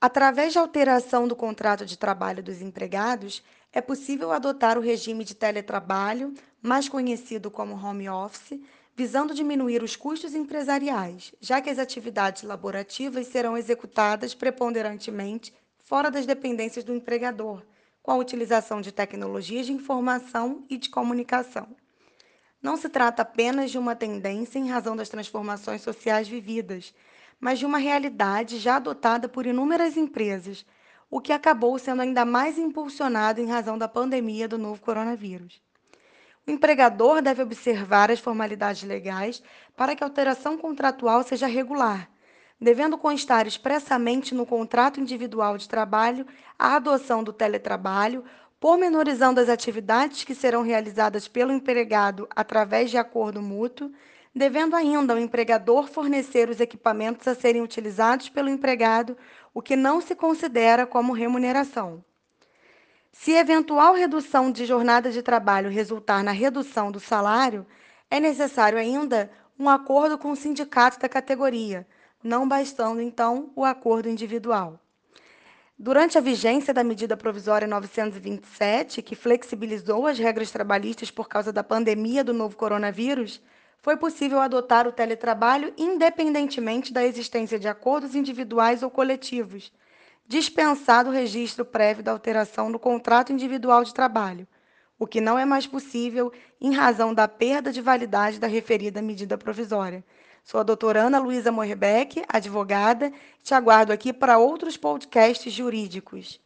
Através da alteração do contrato de trabalho dos empregados, é possível adotar o regime de teletrabalho, mais conhecido como home office, visando diminuir os custos empresariais, já que as atividades laborativas serão executadas preponderantemente fora das dependências do empregador, com a utilização de tecnologias de informação e de comunicação. Não se trata apenas de uma tendência em razão das transformações sociais vividas, mas de uma realidade já adotada por inúmeras empresas, o que acabou sendo ainda mais impulsionado em razão da pandemia do novo coronavírus. O empregador deve observar as formalidades legais para que a alteração contratual seja regular, devendo constar expressamente no contrato individual de trabalho a adoção do teletrabalho, pormenorizando as atividades que serão realizadas pelo empregado através de acordo mútuo, devendo ainda o empregador fornecer os equipamentos a serem utilizados pelo empregado, o que não se considera como remuneração. Se eventual redução de jornada de trabalho resultar na redução do salário, é necessário ainda um acordo com o sindicato da categoria, não bastando então o acordo individual. Durante a vigência da medida provisória 927, que flexibilizou as regras trabalhistas por causa da pandemia do novo coronavírus, foi possível adotar o teletrabalho independentemente da existência de acordos individuais ou coletivos, dispensado o registro prévio da alteração no contrato individual de trabalho, o que não é mais possível em razão da perda de validade da referida medida provisória. Sou a doutora Ana Luísa Morrebeck, advogada, te aguardo aqui para outros podcasts jurídicos.